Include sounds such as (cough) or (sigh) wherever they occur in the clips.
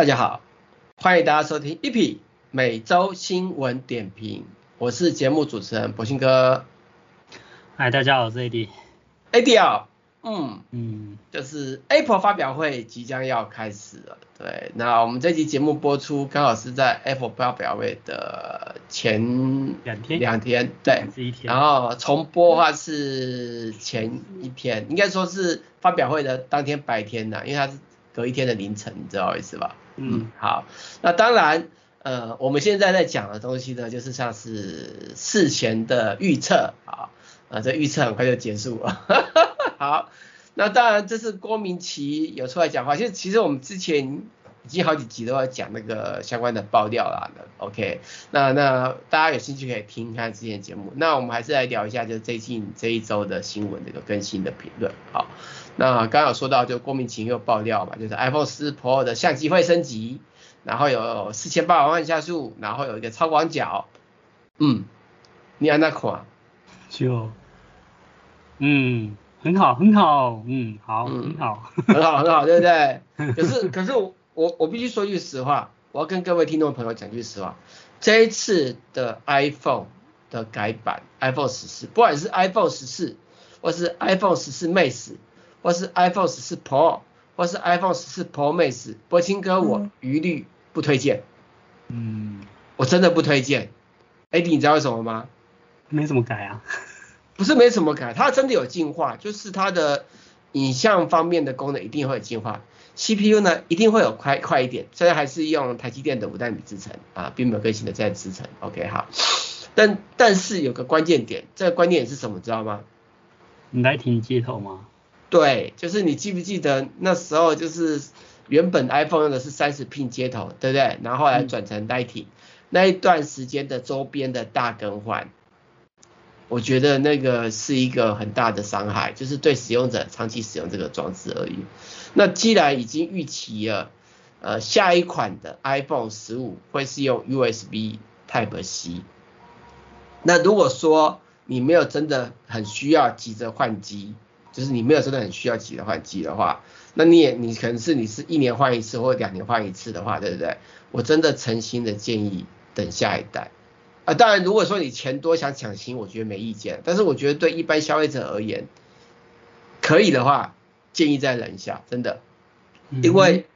哎，大家好，欢迎大家收听 EP 每周新闻点评，我是节目主持人博兴哥。嗨，大家好，我是 AD。AD 啊。嗯嗯，就是 Apple 发表会即将要开始了，对，那我们这期节目播出刚好是在 Apple 发表会的前两天，两天，对，然后重播的话是前一天，应该说是发表会的当天白天的，因为它是隔一天的凌晨，你知道意思吧？嗯，好，那当然，呃，我们现在在讲的东西呢，就是像是事前的预测啊。啊，这预测很快就结束了。(laughs) 好，那当然这是郭明奇有出来讲话。其实其实我们之前已经好几集都要讲那个相关的爆料了。OK，那那大家有兴趣可以听看之前节目。那我们还是来聊一下，就是最近这一周的新闻这个更新的评论。好，那刚刚有说到，就郭明錤又爆料嘛，就是 iPhone 14 Pro 的相机会升级，然后有四千八百万像素，然后有一个超广角。嗯，你按那款就。嗯，很好，很好，嗯，好，嗯、很好，很好，很好，对不对？(laughs) 可是，可是我我我必须说句实话，我要跟各位听众朋友讲句实话，这一次的 iPhone 的改版，iPhone 十四，不管是 iPhone 十四，或是 iPhone 十四 Max，或是 iPhone 十四 Pro，或是 iPhone 十四 Pro Max，博清哥我一律不推荐，嗯，我真的不推荐。哎，你知道为什么吗？没怎么改啊。不是没什么改，它真的有进化，就是它的影像方面的功能一定会有进化，CPU 呢一定会有快快一点，虽然还是用台积电的五纳米制程啊，并没有更新的在制程，OK 好，但但是有个关键点，这个关键点是什么，知道吗？你来听接头吗？对，就是你记不记得那时候就是原本 iPhone 用的是三十 pin 接头，对不对？然后后来转成 Lightning，那一段时间的周边的大更换。我觉得那个是一个很大的伤害，就是对使用者长期使用这个装置而已。那既然已经预期了，呃，下一款的 iPhone 十五会是用 USB Type C，那如果说你没有真的很需要急着换机，就是你没有真的很需要急着换机的话，那你也你可能是你是一年换一次或两年换一次的话，对不对？我真的诚心的建议等下一代。啊，当然，如果说你钱多想抢新，我觉得没意见。但是我觉得对一般消费者而言，可以的话，建议再忍一下，真的，因为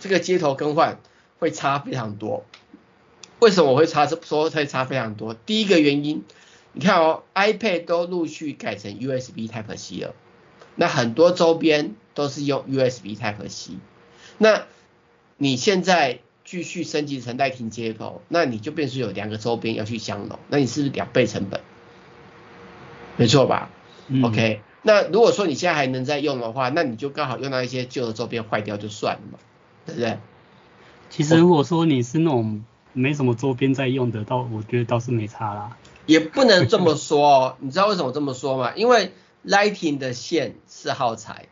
这个接头更换会差非常多。为什么我会差说会差非常多？第一个原因，你看哦，iPad 都陆续改成 USB Type C 了，那很多周边都是用 USB Type C，那你现在。继续升级成带停接口，那你就变成有两个周边要去相容，那你是不是两倍成本？没错吧？嗯，OK，那如果说你现在还能再用的话，那你就刚好用到一些旧的周边坏掉就算了嘛，对不对？其实如果说你是那种没什么周边在用的，倒我觉得倒是没差啦。也不能这么说哦，你知道为什么这么说吗？因为 Lightning 的线是耗材，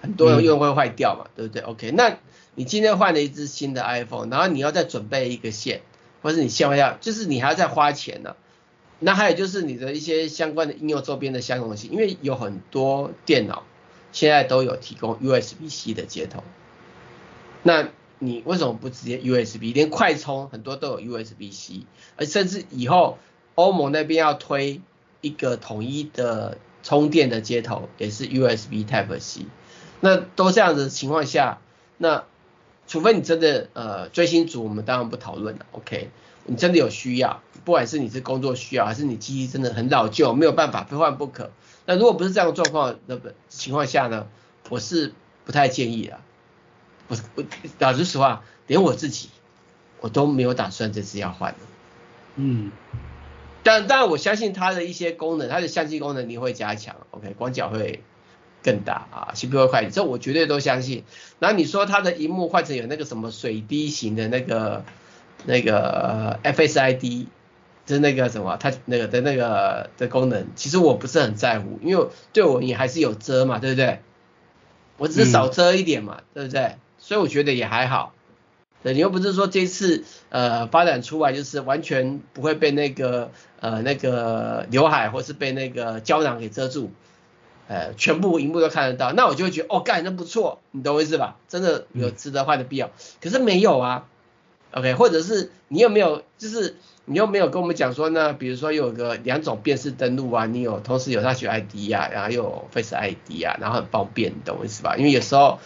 很多人用会坏掉嘛，嗯、对不对？OK，那。你今天换了一支新的 iPhone，然后你要再准备一个线，或是你线要，就是你还要再花钱呢、啊。那还有就是你的一些相关的应用周边的相容性，因为有很多电脑现在都有提供 USB-C 的接头，那你为什么不直接 USB？连快充很多都有 USB-C，而甚至以后欧盟那边要推一个统一的充电的接头，也是 USB Type-C。那都这样子的情况下，那除非你真的呃追星族，我们当然不讨论了。OK，你真的有需要，不管是你是工作需要，还是你机器真的很老旧，没有办法非换不可。那如果不是这样的状况的情况下呢，我是不太建议的。我我老实实话，连我自己我都没有打算这次要换。嗯，但当然我相信它的一些功能，它的相机功能你会加强。OK，广角会。更大啊，CPU 会快这我绝对都相信。然后你说它的荧幕换成有那个什么水滴型的那个那个 FSID，就是那个什么它那个的那个的功能，其实我不是很在乎，因为对我也还是有遮嘛，对不对？我只是少遮一点嘛，嗯、对不对？所以我觉得也还好。对，你又不是说这次呃发展出来就是完全不会被那个呃那个刘海或是被那个胶囊给遮住。呃，全部荧幕都看得到，那我就会觉得哦，干，那不错，你懂我意思吧？真的有值得换的必要。嗯、可是没有啊，OK，或者是你有没有，就是你又没有跟我们讲说呢？比如说有个两种辨识登录啊，你有同时有 Touch ID 啊，然后又有 Face ID 啊，然后很方便，你懂我意思吧？因为有时候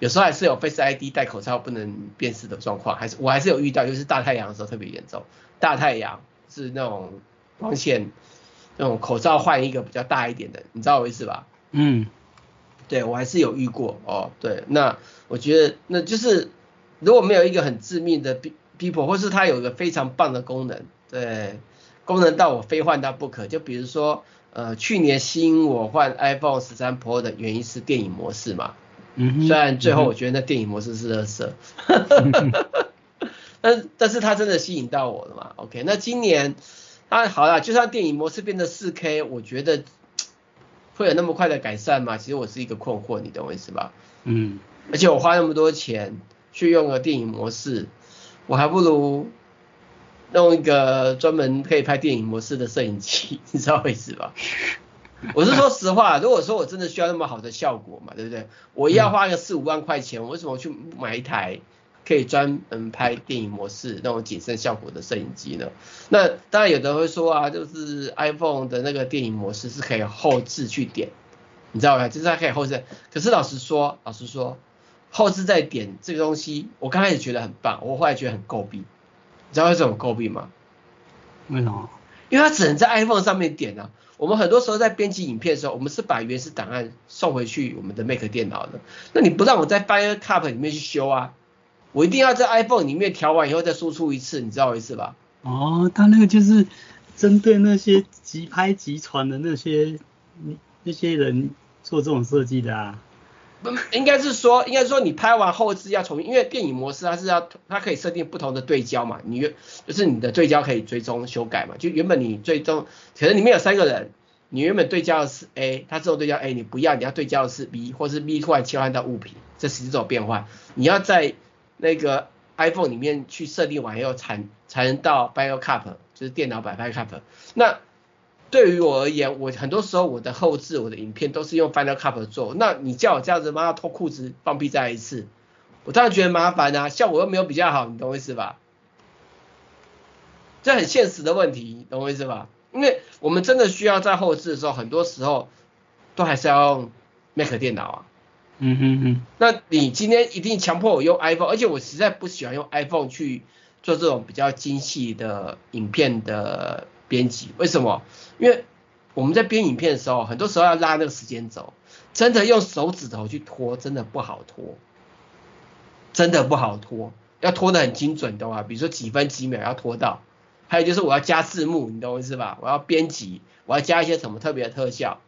有时候还是有 Face ID 戴口罩不能辨识的状况，还是我还是有遇到，就是大太阳的时候特别严重，大太阳是那种光线。那种口罩换一个比较大一点的，你知道我意思吧？嗯，对我还是有遇过哦。对，那我觉得那就是如果没有一个很致命的 people，或是它有一个非常棒的功能，对，功能到我非换它不可。就比如说，呃，去年吸引我换 iPhone 十三 Pro 的原因是电影模式嘛。嗯。虽然最后我觉得那电影模式是垃圾。(laughs) 嗯。但但是它真的吸引到我了嘛？OK，那今年。啊，好啦，就算电影模式变得 4K，我觉得会有那么快的改善吗？其实我是一个困惑，你懂我意思吧？嗯。而且我花那么多钱去用个电影模式，我还不如弄一个专门可以拍电影模式的摄影机，(laughs) 你知道我意思吧？(laughs) 我是说实话，如果说我真的需要那么好的效果嘛，对不对？我要花个四五万块钱，我为什么去买一台？可以专门拍电影模式那种景深效果的摄影机呢？那当然有的人会说啊，就是 iPhone 的那个电影模式是可以后置去点，你知道吗？就是它可以后置。可是老实说，老实说，后置再点这个东西，我刚开始觉得很棒，我后来觉得很诟病。你知道为什么诟病吗？为什么？因为它只能在 iPhone 上面点啊。我们很多时候在编辑影片的时候，我们是把原始档案送回去我们的 Mac 电脑的。那你不让我在 Final Cut 里面去修啊？我一定要在 iPhone 里面调完以后再输出一次，你知道我意思吧？哦，他那个就是针对那些即拍即传的那些那些人做这种设计的啊。不，应该是说，应该是说你拍完后置要重新，因为电影模式它是要它可以设定不同的对焦嘛，你就是你的对焦可以追踪修改嘛，就原本你追踪可能里面有三个人，你原本对焦的是 A，它自动对焦 A，你不要，你要对焦的是 B，或是 B 突然切换到物品，这是这种变换，你要在。那个 iPhone 里面去设定完以后才才能到 Final Cut，就是电脑版 Final Cut。那对于我而言，我很多时候我的后置我的影片都是用 Final Cut 做。那你叫我这样子妈脱裤子放屁再来一次，我当然觉得麻烦啊，效果又没有比较好，你懂我意思吧？这很现实的问题，你懂我意思吧？因为我们真的需要在后置的时候，很多时候都还是要用 Mac 电脑啊。嗯哼哼，那你今天一定强迫我用 iPhone，而且我实在不喜欢用 iPhone 去做这种比较精细的影片的编辑。为什么？因为我们在编影片的时候，很多时候要拉那个时间轴，真的用手指头去拖，真的不好拖，真的不好拖，要拖得很精准的话，比如说几分几秒要拖到。还有就是我要加字幕，你懂我意思吧？我要编辑，我要加一些什么特别的特效。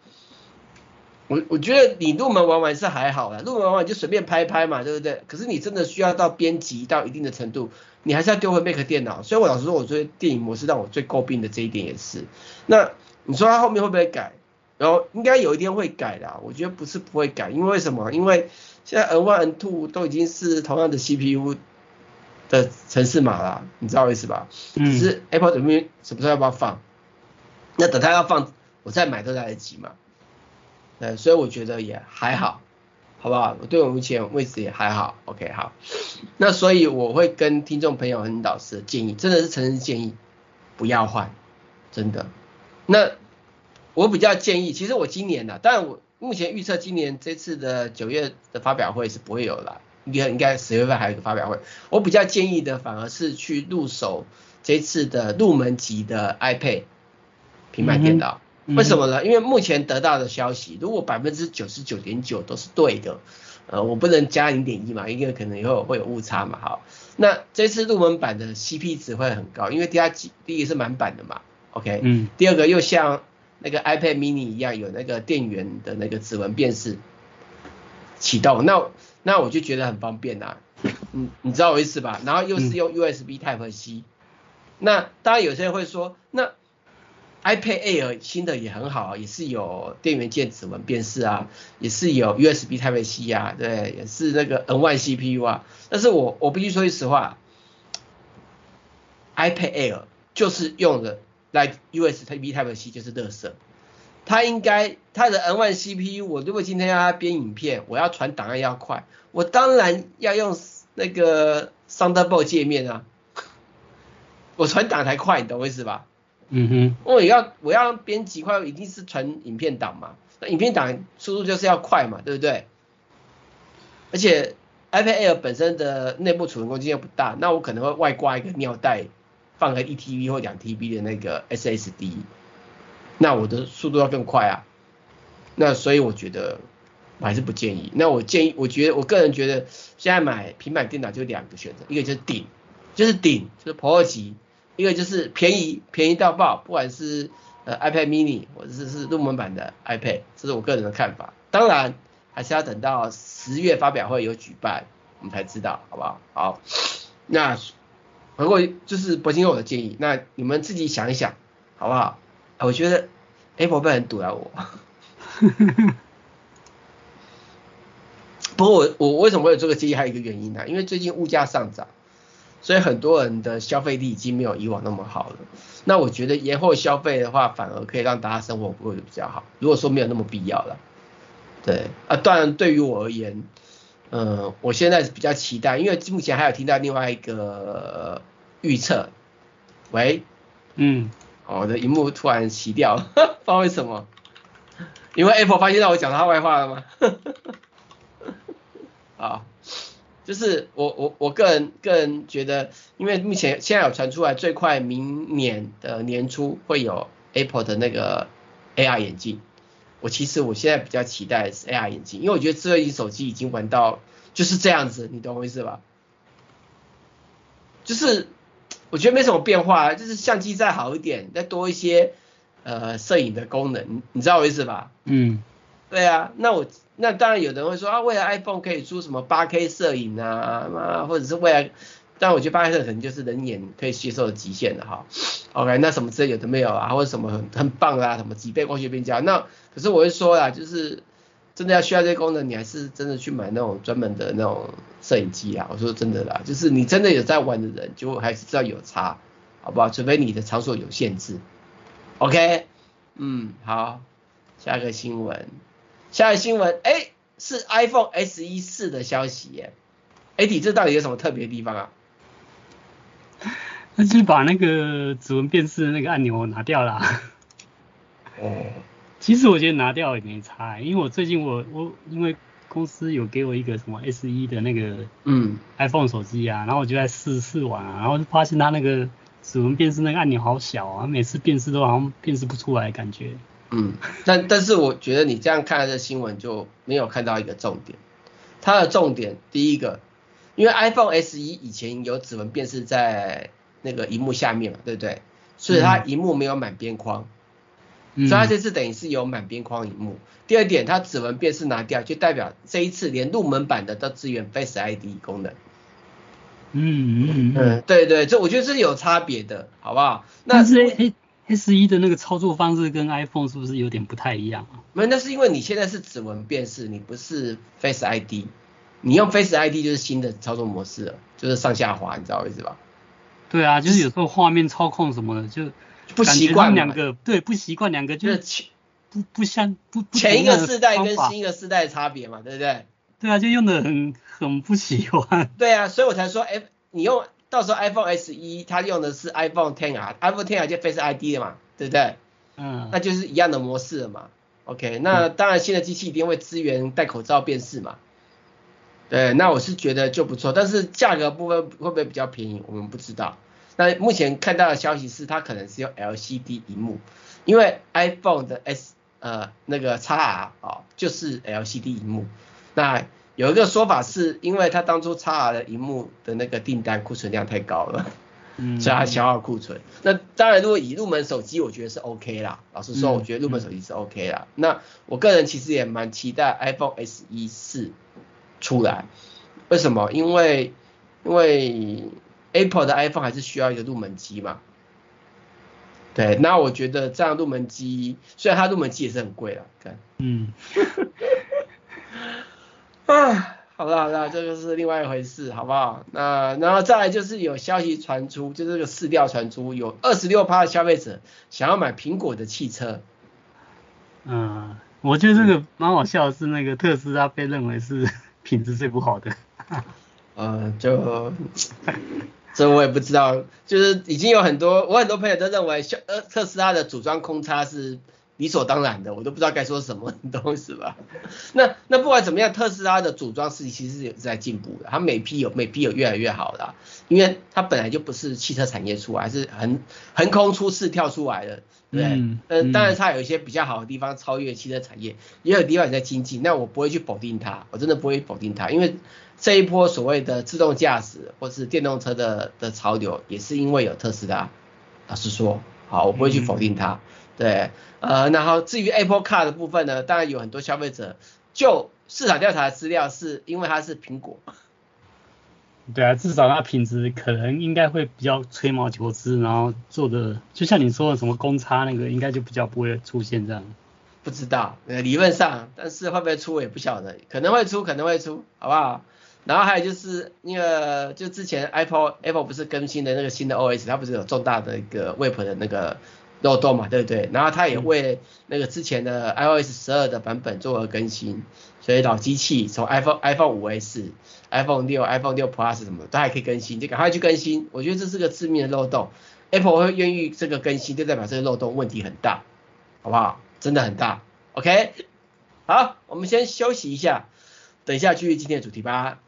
我我觉得你入门玩玩是还好啦，入门玩玩就随便拍拍嘛，对不对？可是你真的需要到编辑到一定的程度，你还是要丢回 Mac 电脑。所以我老实说，我觉得电影模式让我最诟病的这一点也是。那你说它后面会不会改？然后应该有一天会改的，我觉得不是不会改，因为为什么？因为现在 N One、N Two 都已经是同样的 CPU 的城市码了，你知道我意思吧？嗯。只是 Apple 这边什么时候要不要放？那等它要放，我再买都来得及嘛。呃，所以我觉得也还好，好不好？我对我目前位置也还好，OK，好。那所以我会跟听众朋友很老实的建议，真的是诚实建议，不要换，真的。那我比较建议，其实我今年呢、啊，当然我目前预测今年这次的九月的发表会是不会有了，应该应该十月份还有一个发表会。我比较建议的反而是去入手这次的入门级的 iPad 平板电脑。嗯为什么呢？因为目前得到的消息，如果百分之九十九点九都是对的，呃，我不能加零点一嘛，因为可能以后会有误差嘛，好，那这次入门版的 CP 值会很高，因为第二第一个是满版的嘛，OK，嗯，第二个又像那个 iPad mini 一样有那个电源的那个指纹辨识启动，那那我就觉得很方便呐、啊，嗯，你知道我意思吧？然后又是用 USB Type C，、嗯、那当然有些人会说，那。iPad Air 新的也很好，也是有电源键指纹辨识啊，也是有 USB Type C 啊，对，也是那个 N1 CPU 啊。但是我我必须说句实话，iPad Air 就是用的来 USB Type C 就是垃圾，它应该它的 M1 CPU，我如果今天要它编影片，我要传档案要快，我当然要用那个 Thunderbolt 界面啊，我传档才快，你懂我意思吧？嗯哼，我要我要编辑快，一定是传影片档嘛，那影片档速度就是要快嘛，对不对？而且 iPad Air 本身的内部储存空间又不大，那我可能会外挂一个尿袋，放个一 TB 或两 TB 的那个 SSD，那我的速度要更快啊。那所以我觉得我还是不建议。那我建议，我觉得我个人觉得，现在买平板电脑就两个选择，一个就是顶，就是顶，就是 Pro 级，一个就是便宜，便宜到爆，不管是呃 iPad mini 或者是是入门版的 iPad，这是我个人的看法。当然还是要等到十月发表会有举办，我们才知道，好不好？好，那不过就是博金给我的建议，那你们自己想一想，好不好？我觉得 Apple 被人堵了我。(laughs) 不过我我为什么会有这个建议？还有一个原因呢、因为最近物价上涨，所以很多人的消费力已经没有以往那么好了。那我觉得延后消费的话，反而可以让大家生活过得比较好。如果说没有那么必要了，对啊，当然对于我而言，嗯、呃，我现在是比较期待，因为目前还有听到另外一个预测。喂，嗯，我的荧幕突然熄掉了，(laughs) 不知道为什么。因为 Apple 发现到我讲他坏话了吗？(laughs) 啊，就是我我我个人个人觉得，因为目前现在有传出来，最快明年的年初会有 Apple 的那个 AR 眼镜。我其实我现在比较期待的是 AR 眼镜，因为我觉得智慧型手机已经玩到就是这样子，你懂我意思吧？就是我觉得没什么变化，就是相机再好一点，再多一些。呃，摄影的功能，你知道我意思吧？嗯，对啊，那我那当然有人会说啊，未来 iPhone 可以出什么 8K 摄影啊，啊，或者是未来，但我觉得 8K 摄影可能就是人眼可以接受的极限了哈。OK，那什么之类有的没有啊，或者什么很很棒啊，什么几倍光学变焦，那可是我会说啦，就是真的要需要这些功能，你还是真的去买那种专门的那种摄影机啊。我说真的啦，就是你真的有在玩的人，就还是知道有差，好不好？除非你的场所有限制。OK，嗯，好，下一个新闻，下一个新闻，哎，是 iPhone SE 四的消息耶，哎，你这到底有什么特别的地方啊？(laughs) 那就是把那个指纹辨识的那个按钮拿掉了。哦，(laughs) 其实我觉得拿掉也没差，因为我最近我我因为公司有给我一个什么 SE 的那个嗯 iPhone 手机啊，然后我就在试试玩啊，然后就发现它那个。指纹辨识那个按钮好小啊，每次辨识都好像辨识不出来的感觉。嗯，(laughs) 但但是我觉得你这样看这新闻就没有看到一个重点。它的重点第一个，因为 iPhone SE 以前有指纹辨识在那个荧幕下面嘛，对不对？所以它荧幕没有满边框，嗯、所以它这次等于是有满边框荧幕。第二点，它指纹辨识拿掉，就代表这一次连入门版的都支援 Face ID 功能。嗯嗯嗯，嗯，对对，这我觉得是有差别的，好不好？那 S 一的那个操作方式跟 iPhone 是不是有点不太一样啊？没有，那是因为你现在是指纹辨识，你不是 Face ID，你用 Face ID 就是新的操作模式了，就是上下滑，你知道我意思吧？对啊，就是有时候画面操控什么的就不习惯两个，对，不习惯两个就是前不不相不不前一个世代跟新一个世代的差别嘛，对不对？对啊，就用的很很不喜欢。对啊，所以我才说，哎，你用到时候 iPhone SE 它用的是 iPhone XR，iPhone XR 就 Face ID 的嘛，对不对？嗯。那就是一样的模式了嘛。OK，那当然新的机器一定会支援戴口罩辨识嘛。对，那我是觉得就不错，但是价格部分会不会比较便宜，我们不知道。那目前看到的消息是它可能是用 LCD 屏幕，因为 iPhone 的 S 呃那个 XR 啊、哦、就是 LCD 屏幕。那有一个说法是，因为他当初 XR 的荧幕的那个订单库存量太高了，嗯，所以他消耗库存。那当然，如果以入门手机，我觉得是 OK 啦。老实说，我觉得入门手机是 OK 啦。嗯、那我个人其实也蛮期待 iPhone SE 四出来。为什么？因为因为 Apple 的 iPhone 还是需要一个入门机嘛。对，那我觉得这样入门机，虽然它入门机也是很贵了，看，嗯。(laughs) 啊，好了好了，这个是另外一回事，好不好？那然后再来就是有消息传出，就这个市调传出，有二十六趴的消费者想要买苹果的汽车。嗯，我觉得这个蛮好笑的是，那个特斯拉被认为是品质最不好的。(laughs) 呃，就这我也不知道，就是已经有很多我很多朋友都认为，呃，特斯拉的组装空差是理所当然的，我都不知道该说什么，你懂我意思吧？(laughs) 那那不管怎么样，特斯拉的组装实力其实是有在进步的，它每批有每批有越来越好的，因为它本来就不是汽车产业出来，是横横空出世跳出来的。对，嗯，嗯，当然它有一些比较好的地方，超越汽车产业，也有地方也在精进。那我不会去否定它，我真的不会否定它，因为这一波所谓的自动驾驶或是电动车的的潮流，也是因为有特斯拉。老实说，好，我不会去否定它。嗯、对，呃，然后至于 Apple Car 的部分呢，当然有很多消费者就市场调查的资料，是因为它是苹果。对啊，至少它品质可能应该会比较吹毛求疵，然后做的就像你说的什么公差那个，应该就比较不会出现这样。不知道，呃，理论上，但是会不会出我也不晓得，可能会出，可能会出，好不好？然后还有就是那个，就之前 Apple Apple 不是更新的那个新的 OS，它不是有重大的一个 Web 的那个漏洞嘛，对不对？然后它也为那个之前的 iOS 十二的版本做了更新，所以老机器从 iPhone iPhone 五 S。iPhone 六、iPhone 六 Plus 什么都还可以更新，就赶快去更新。我觉得这是个致命的漏洞，Apple 会愿意这个更新，就代表这个漏洞问题很大，好不好？真的很大。OK，好，我们先休息一下，等一下继续今天的主题吧。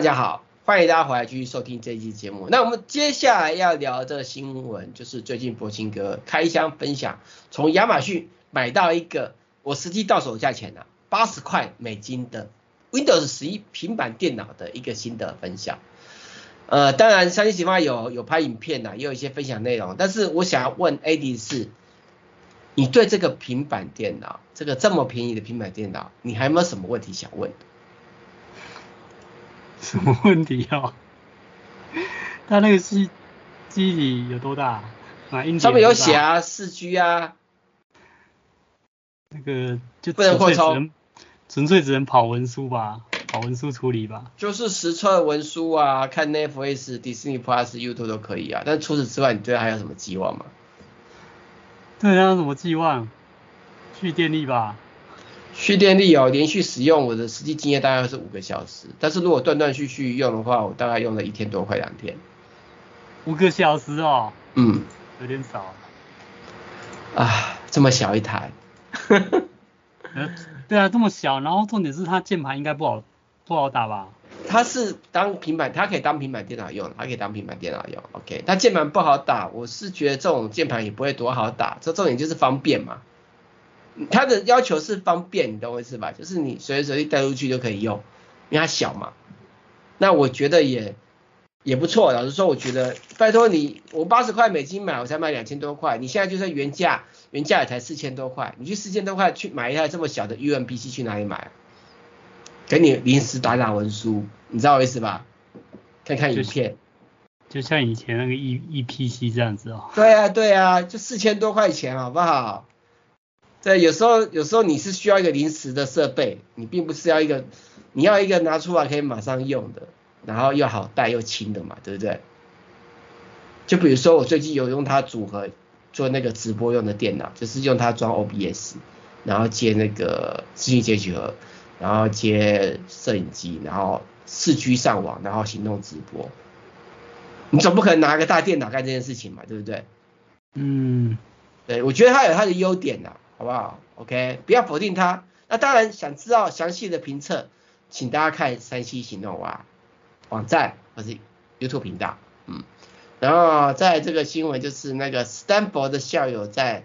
大家好，欢迎大家回来继续收听这一期节目。那我们接下来要聊的新闻，就是最近柏青哥开箱分享，从亚马逊买到一个我实际到手价钱啊，八十块美金的 Windows 十一平板电脑的一个心得分享。呃，当然三星喜发有有拍影片的、也有一些分享内容。但是我想要问 AD 是，你对这个平板电脑，这个这么便宜的平板电脑，你还有没有什么问题想问？(laughs) 什么问题啊？它那个机机体有多大？啊，上面有写啊，四 G 啊。那个就不能扩充，纯粹只能跑文书吧，跑文书处理吧。就是实测文书啊，看 Netflix、Disney Plus、YouTube 都可以啊。但除此之外，你对它还有什么寄望吗？对它有什么寄望？去电力吧。续电力哦，连续使用我的实际经验大概是五个小时，但是如果断断续续用的话，我大概用了一天多，快两天。五个小时哦。嗯。有点少。啊，这么小一台。(laughs) 对啊，这么小，然后重点是它键盘应该不好不好打吧？它是当平板，它可以当平板电脑用，它可以当平板电脑用。OK，它键盘不好打，我是觉得这种键盘也不会多好打，这重点就是方便嘛。它的要求是方便，你懂我意思吧？就是你随时随地带出去就可以用，因为它小嘛。那我觉得也也不错，老实说，我觉得拜托你，我八十块美金买，我才买两千多块，你现在就算原价。原价也才四千多块，你去四千多块去买一台这么小的 UMPC 去哪里买？给你临时打打文书，你知道我意思吧？看看影片，就像以前那个 E EPC 这样子哦。对啊对啊，就四千多块钱好不好？对，有时候有时候你是需要一个临时的设备，你并不是要一个，你要一个拿出来可以马上用的，然后又好带又轻的嘛，对不对？就比如说我最近有用它组合。做那个直播用的电脑，就是用它装 OBS，然后接那个视讯接取盒，然后接摄影机，然后四 G 上网，然后行动直播。你总不可能拿个大电脑干这件事情嘛，对不对？嗯，对，我觉得它有它的优点呐，好不好？OK，不要否定它。那当然想知道详细的评测，请大家看三西行动网网站或是 YouTube 频道，嗯。然后在这个新闻就是那个斯坦福的校友在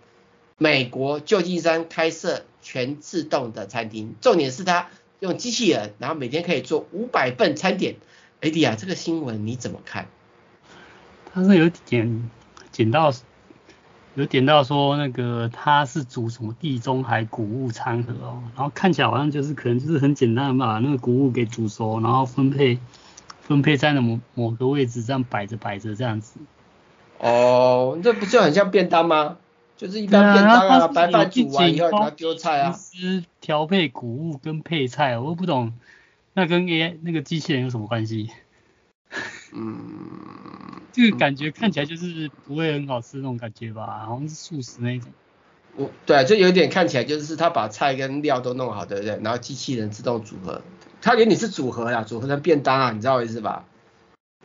美国旧金山开设全自动的餐厅，重点是他用机器人，然后每天可以做五百份餐点。哎迪亚，这个新闻你怎么看？他是有点点到，有点到说那个他是煮什么地中海谷物餐盒哦，然后看起来好像就是可能就是很简单的把那个谷物给煮熟，然后分配。分配在那某某个位置，这样摆着摆着这样子。哦，这不就很像便当吗？就是一般便当啊，白饭煮完以后你要丢菜啊。是调配谷物跟配菜，我都不懂，那跟 AI 那个机器人有什么关系？(laughs) 嗯，这个感觉看起来就是不会很好吃那种感觉吧，好像是素食那种。我对，就有点看起来就是他把菜跟料都弄好，对不对？然后机器人自动组合。他给你是组合呀，组合成便当啊，你知道我意思吧？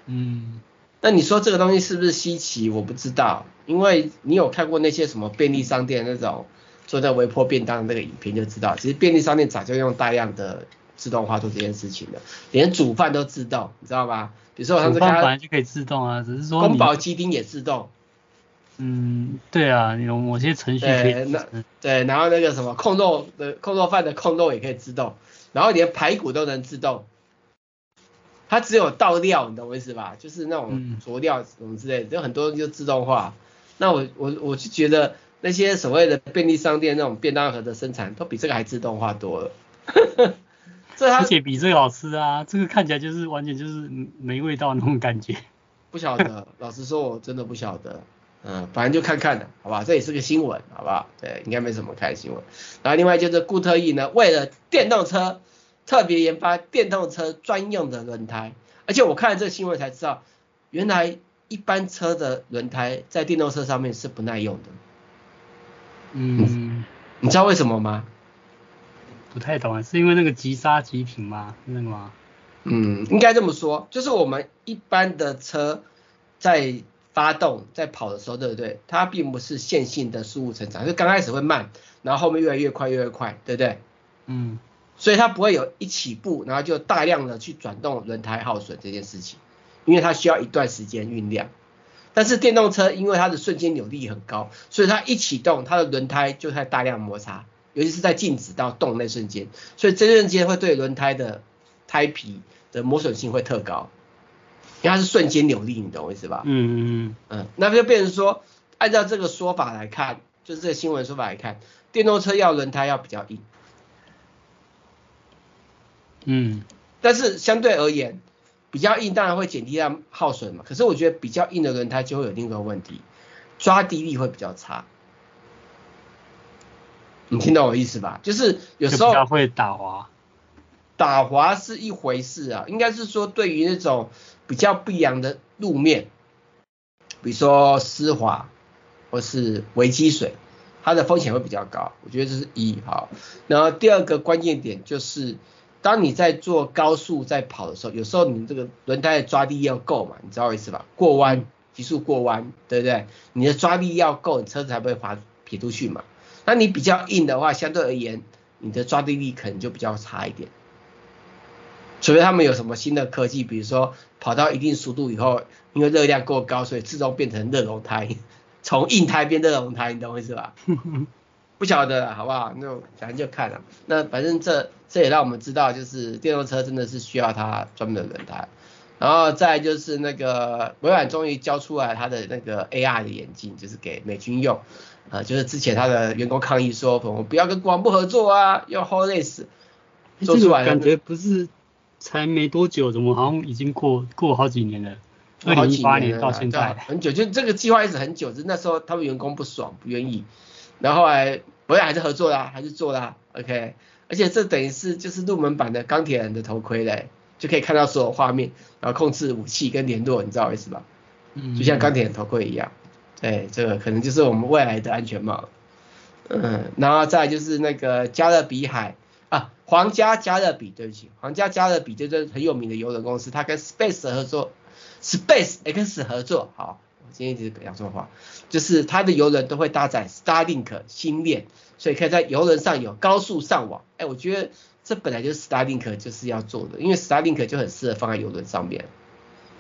嗯，那你说这个东西是不是稀奇？我不知道，因为你有看过那些什么便利商店那种做在微波便当的那个影片就知道，其实便利商店早就用大量的自动化做这件事情的，连煮饭都自动，你知道吗？比如说我上次看，本来就可以自动啊，只是说宫保鸡丁也自动。嗯，对啊，有某些程序可以。对，那对，然后那个什么控肉的控肉饭的控肉也可以自动。然后连排骨都能自动，它只有倒料，你懂我意思吧？就是那种佐料什么之类的，就很多就自动化。那我我我就觉得那些所谓的便利商店那种便当盒的生产，都比这个还自动化多了。(laughs) 这而且比这个好吃啊！这个看起来就是完全就是没味道那种感觉。不晓得，老实说，我真的不晓得。嗯，反正就看看的，好吧？这也是个新闻，好不好？对，应该没什么看新闻。然后另外就是固特异呢，为了电动车特别研发电动车专用的轮胎，而且我看了这个新闻才知道，原来一般车的轮胎在电动车上面是不耐用的。嗯，你知道为什么吗？不太懂啊，是因为那个急刹急停吗？是那个吗？嗯，应该这么说，就是我们一般的车在。发动在跑的时候，对不对？它并不是线性的速度成长，就刚开始会慢，然后后面越来越快，越来越快，对不对？嗯。所以它不会有一起步，然后就大量的去转动轮胎耗损这件事情，因为它需要一段时间酝酿。但是电动车因为它的瞬间扭力很高，所以它一启动，它的轮胎就在大量摩擦，尤其是在静止到动那瞬间，所以这瞬间会对轮胎的胎皮的磨损性会特高。因为它是瞬间扭力，你懂我意思吧？嗯嗯嗯。嗯，那就变成说，按照这个说法来看，就是这个新闻说法来看，电动车要轮胎要比较硬。嗯，但是相对而言，比较硬当然会减低它耗损嘛。可是我觉得比较硬的轮胎就会有另一个问题，抓地力会比较差。你听懂我意思吧？就是有时候会打滑，打滑是一回事啊，应该是说对于那种比较不一样的路面，比如说湿滑或是微积水，它的风险会比较高。我觉得这是一好。然后第二个关键点就是。当你在做高速在跑的时候，有时候你这个轮胎的抓地要够嘛，你知道我意思吧？过弯，急速过弯，对不对？你的抓力要够，你车子才不会滑撇出去嘛。那你比较硬的话，相对而言，你的抓地力可能就比较差一点。除非他们有什么新的科技，比如说跑到一定速度以后，因为热量过高，所以自动变成热熔胎，(laughs) 从硬胎变热熔胎，你懂我意思吧？(laughs) 不晓得了，好不好？那反正就看了。那反正这这也让我们知道，就是电动车真的是需要它专门的轮胎。然后再就是那个微软终于交出来它的那个 AR 的眼镜，就是给美军用。呃，就是之前他的员工抗议说，我们不要跟国防部合作啊，要 HoloLens。做出来感觉不是才没多久，怎么好像已经过过好几年了？二零一八年到现在很久，就这个计划一直很久，只是那时候他们员工不爽，不愿意。然后后来，微软还是合作啦，还是做啦，OK。而且这等于是就是入门版的钢铁人的头盔嘞，就可以看到所有画面，然后控制武器跟联络，你知道我意思吧？嗯。就像钢铁人头盔一样，对，这个可能就是我们未来的安全帽。嗯，然后再就是那个加勒比海啊，皇家加勒比，对不起，皇家加勒比就是很有名的游轮公司，它跟 Space 合作，Space X 合作，好。今天一直讲错话，就是它的游轮都会搭载 Starlink 星链，所以可以在游轮上有高速上网。哎，我觉得这本来就是 Starlink 就是要做的，因为 Starlink 就很适合放在游轮上面。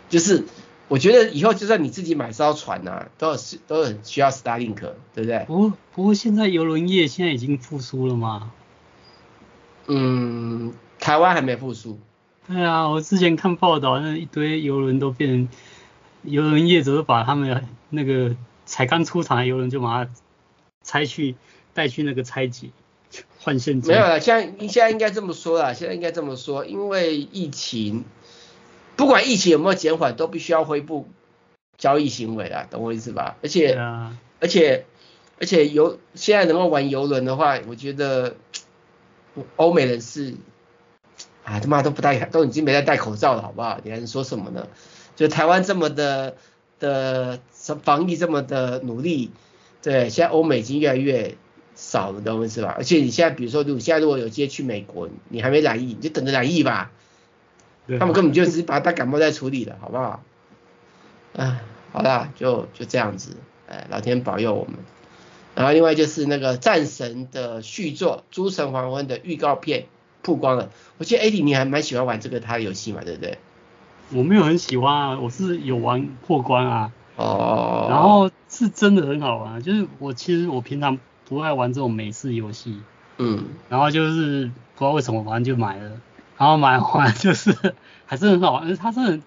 就是我觉得以后就算你自己买艘船呐、啊，都有都很需要 Starlink，对不对？不过不过现在邮轮业现在已经复苏了吗？嗯，台湾还没复苏。对啊，我之前看报道，那一堆邮轮都变成。邮轮业者都把他们那个才刚出厂的邮轮就把它拆去带去那个拆解换现金。没有了，现在现在应该这么说啦，现在应该这么说，因为疫情，不管疫情有没有减缓，都必须要恢复交易行为啦，懂我意思吧？而且、啊、而且而且游现在能够玩游轮的话，我觉得欧美人士啊他妈都不戴，都已经没在戴口罩了，好不好？你还说什么呢？就台湾这么的的防疫这么的努力，对，现在欧美已经越来越少了，懂我意思吧？而且你现在比如说，如果现在如果有机会去美国，你还没染疫，你就等着染疫吧。对。他们根本就是把他感冒在处理了，好不好？啊，好啦，就就这样子，哎，老天保佑我们。然后另外就是那个战神的续作《诸神黄昏》的预告片曝光了，我记得 AD 你还蛮喜欢玩这个他的游戏嘛，对不对？我没有很喜欢啊，我是有玩破关啊，哦，然后是真的很好玩，就是我其实我平常不爱玩这种美式游戏，嗯，然后就是不知道为什么反正就买了，然后买完就是 (laughs) 还是很好玩，它真的很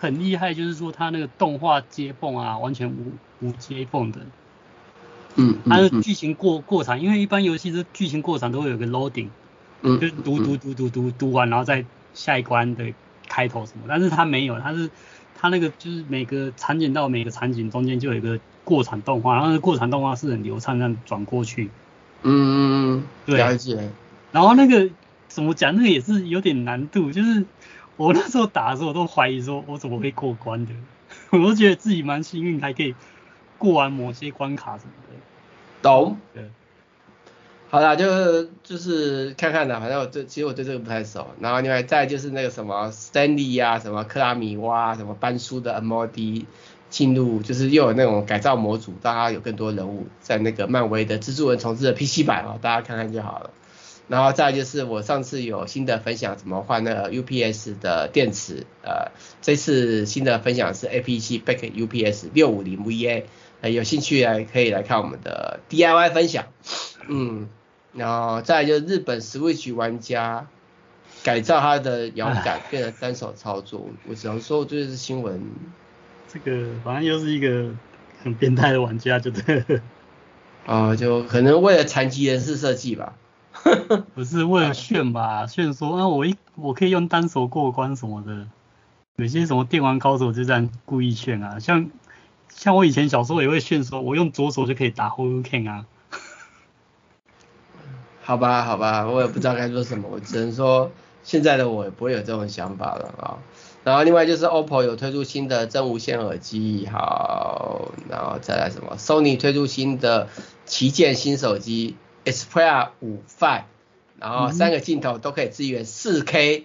很厉害，就是说它那个动画接缝啊，完全无无接缝的，嗯，它的剧情过过场，因为一般游戏是剧情过场都会有个 loading，嗯，就是读读读读读读完，然后再下一关的。开头什么，但是它没有，它是它那个就是每个场景到每个场景中间就有一个过场动画，然后那个过场动画是很流畅，这样转过去。嗯，对。了解。然后那个怎么讲，那个也是有点难度，就是我那时候打的时候，我都怀疑说我怎么会过关的，我都觉得自己蛮幸运，还可以过完某些关卡什么的。懂。对。好啦，就就是看看啦，反正我对其实我对这个不太熟。然后另外再就是那个什么 Stanley 啊，什么克拉米哇，什么班书的 MOD 进入，就是又有那种改造模组，大家有更多人物在那个漫威的蜘蛛人重置的 PC 版哦，大家看看就好了。然后再就是我上次有新的分享，怎么换那个 UPS 的电池，呃，这次新的分享是 APC Back UPS 六五零 VA，呃，有兴趣来可以来看我们的 DIY 分享，嗯。然后再就是日本 Switch 玩家改造他的摇杆，变成单手操作。我只能说，这是新闻。这个反正又是一个很变态的玩家，就对了。啊，就可能为了残疾人士设计吧。(laughs) 不是为了炫吧？炫说啊，我一我可以用单手过关什么的。有些什么电玩高手就这样故意炫啊，像像我以前小时候也会炫说，我用左手就可以打 Hadouken 啊。(laughs) 好吧，好吧，我也不知道该说什么，我只能说现在的我也不会有这种想法了啊。然后另外就是 OPPO 有推出新的真无线耳机，好，然后再来什么？Sony 推出新的旗舰新手机 Xperia 5 Five，然后三个镜头都可以支援 4K，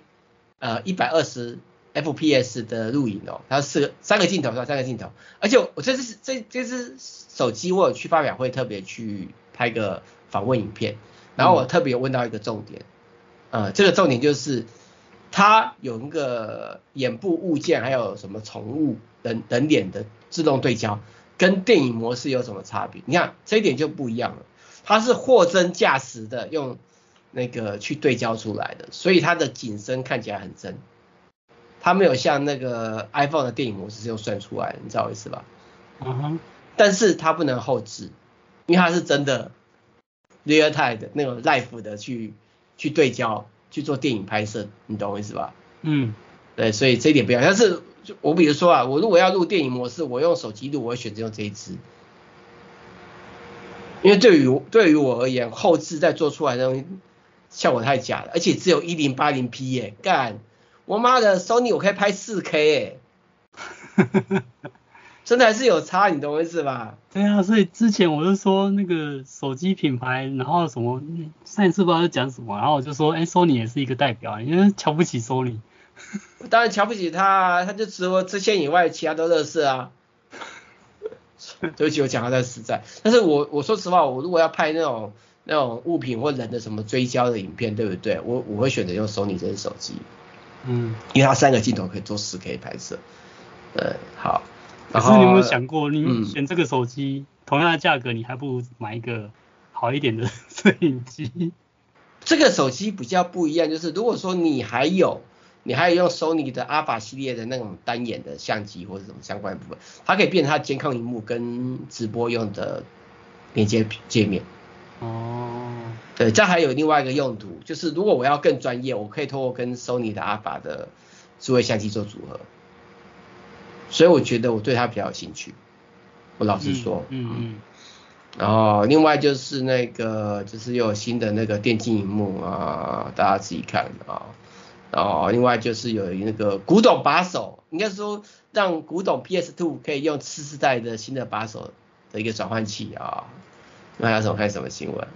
呃，一百二十 FPS 的录影哦，它是四个三个镜头是吧？三个镜头，而且我这次这这支手机我有去发表会特别去拍个访问影片，然后我特别问到一个重点，呃，这个重点就是它有一个眼部物件，还有什么宠物等等脸的自动对焦，跟电影模式有什么差别？你看这一点就不一样了，它是货真价实的用那个去对焦出来的，所以它的景深看起来很真。它没有像那个 iPhone 的电影模式是用算出来的，你知道我意思吧？嗯哼。但是它不能后置，因为它是真的 real time 的那种 live 的去去对焦去做电影拍摄，你懂我意思吧？嗯。对，所以这一点不要。但是我比如说啊，我如果要录电影模式，我用手机录，我会选择用这一支，因为对于对于我而言，后置再做出来的东西效果太假了，而且只有一零八零 P 耶，干。我妈的，Sony 我可以拍四 K 耶，真的还是有差，你懂我意思吧？对啊，所以之前我就说那个手机品牌，然后什么上一次不知道在讲什么，然后我就说，哎，Sony 也是一个代表，因为瞧不起 Sony。当然瞧不起他，他就除了这些以外，其他都乐色啊。(laughs) 对不起，我讲的太实在，但是我我说实话，我如果要拍那种那种物品或人的什么追焦的影片，对不对？我我会选择用 Sony 这支手机。嗯，因为它三个镜头可以做四 K 拍摄，呃，好。可是你有没有想过，你选这个手机，嗯、同样的价格，你还不如买一个好一点的 (laughs) 摄影机？这个手机比较不一样，就是如果说你还有，你还有用 Sony 的 Alpha 系列的那种单眼的相机或者什么相关的部分，它可以变成它监控荧幕跟直播用的连接界面。哦。对，这还有另外一个用途，就是如果我要更专业，我可以通过跟 Sony 的 Alpha 的智慧相机做组合，所以我觉得我对它比较有兴趣。我老实说，嗯，嗯。然后另外就是那个，就是又有新的那个电竞荧幕啊，大家自己看啊。哦另外就是有那个古董把手，应该说让古董 PS2 可以用次世代的新的把手的一个转换器啊。那还有什么看什么新闻？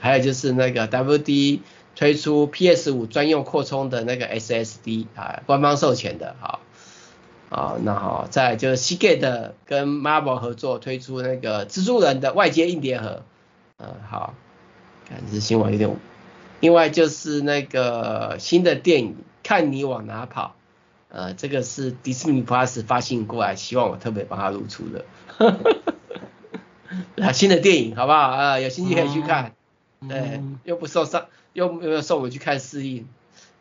还有就是那个 WD 推出 PS5 专用扩充的那个 SSD 啊，官方授权的，好，好，那好，再就是 Seagate 跟 Marvel 合作推出那个蜘蛛人的外接硬碟盒，嗯，好，看这新闻有点，另外就是那个新的电影看你往哪跑，呃，这个是 Disney Plus 发信过来，希望我特别帮他露出的，(laughs) 啊，新的电影好不好啊？有兴趣可以去看。对，又不受伤，又没有送我们去看试映，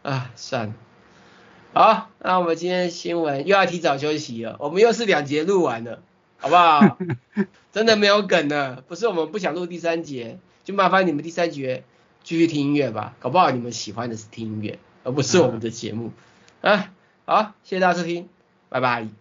啊，算了。好，那我们今天新闻又要提早休息了，我们又是两节录完了，好不好？(laughs) 真的没有梗了，不是我们不想录第三节，就麻烦你们第三节继续听音乐吧，搞不好你们喜欢的是听音乐，而不是我们的节目。啊，好，谢谢大家收听，拜拜。